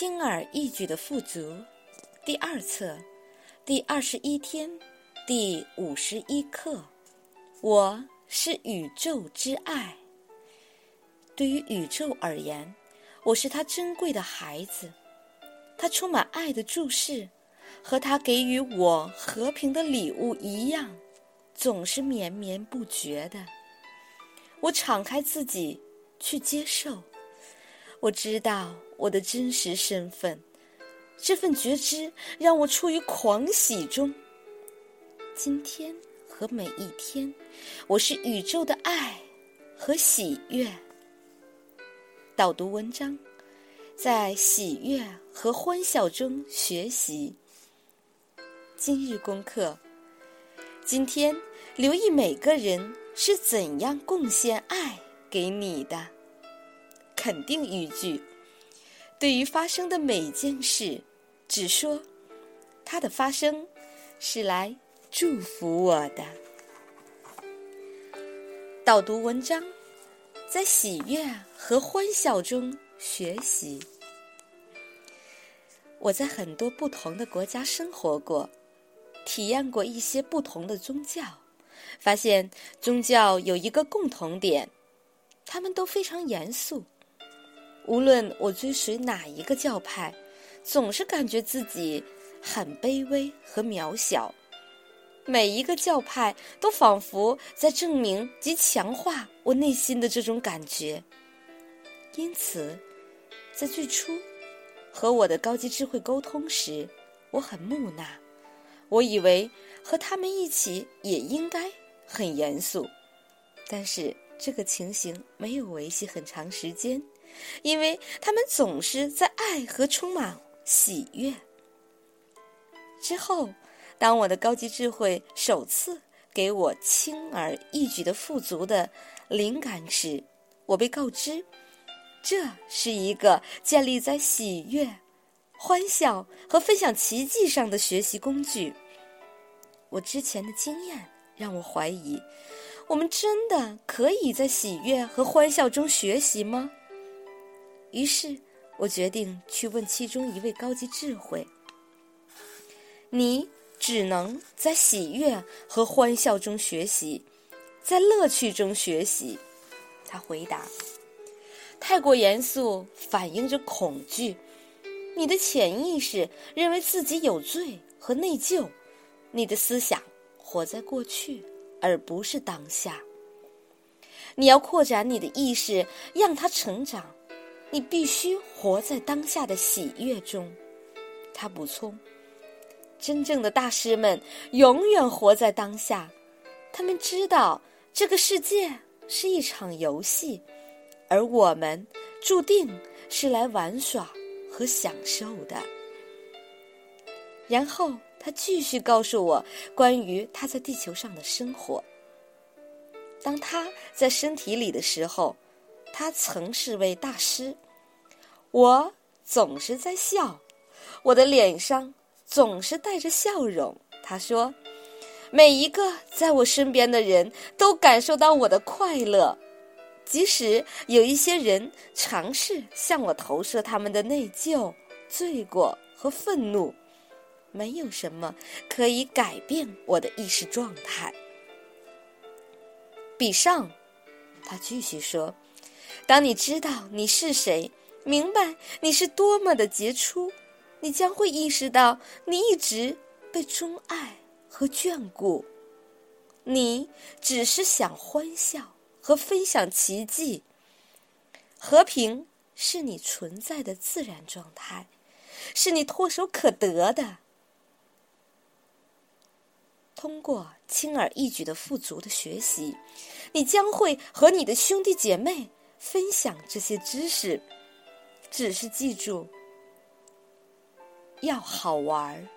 轻而易举的富足，第二册，第二十一天，第五十一课。我是宇宙之爱。对于宇宙而言，我是他珍贵的孩子。他充满爱的注视，和他给予我和平的礼物一样，总是绵绵不绝的。我敞开自己去接受。我知道我的真实身份，这份觉知让我处于狂喜中。今天和每一天，我是宇宙的爱和喜悦。导读文章，在喜悦和欢笑中学习。今日功课：今天留意每个人是怎样贡献爱给你的。肯定语句，对于发生的每件事，只说它的发生是来祝福我的。导读文章，在喜悦和欢笑中学习。我在很多不同的国家生活过，体验过一些不同的宗教，发现宗教有一个共同点，他们都非常严肃。无论我追随哪一个教派，总是感觉自己很卑微和渺小。每一个教派都仿佛在证明及强化我内心的这种感觉。因此，在最初和我的高级智慧沟通时，我很木讷。我以为和他们一起也应该很严肃，但是这个情形没有维系很长时间。因为他们总是在爱和充满喜悦。之后，当我的高级智慧首次给我轻而易举的富足的灵感时，我被告知，这是一个建立在喜悦、欢笑和分享奇迹上的学习工具。我之前的经验让我怀疑，我们真的可以在喜悦和欢笑中学习吗？于是我决定去问其中一位高级智慧：“你只能在喜悦和欢笑中学习，在乐趣中学习。”他回答：“太过严肃反映着恐惧，你的潜意识认为自己有罪和内疚，你的思想活在过去而不是当下。你要扩展你的意识，让它成长。”你必须活在当下的喜悦中，他补充。真正的大师们永远活在当下，他们知道这个世界是一场游戏，而我们注定是来玩耍和享受的。然后他继续告诉我关于他在地球上的生活。当他在身体里的时候。他曾是位大师，我总是在笑，我的脸上总是带着笑容。他说：“每一个在我身边的人都感受到我的快乐，即使有一些人尝试向我投射他们的内疚、罪过和愤怒，没有什么可以改变我的意识状态。”比上，他继续说。当你知道你是谁，明白你是多么的杰出，你将会意识到你一直被钟爱和眷顾。你只是想欢笑和分享奇迹。和平是你存在的自然状态，是你唾手可得的。通过轻而易举的富足的学习，你将会和你的兄弟姐妹。分享这些知识，只是记住要好玩儿。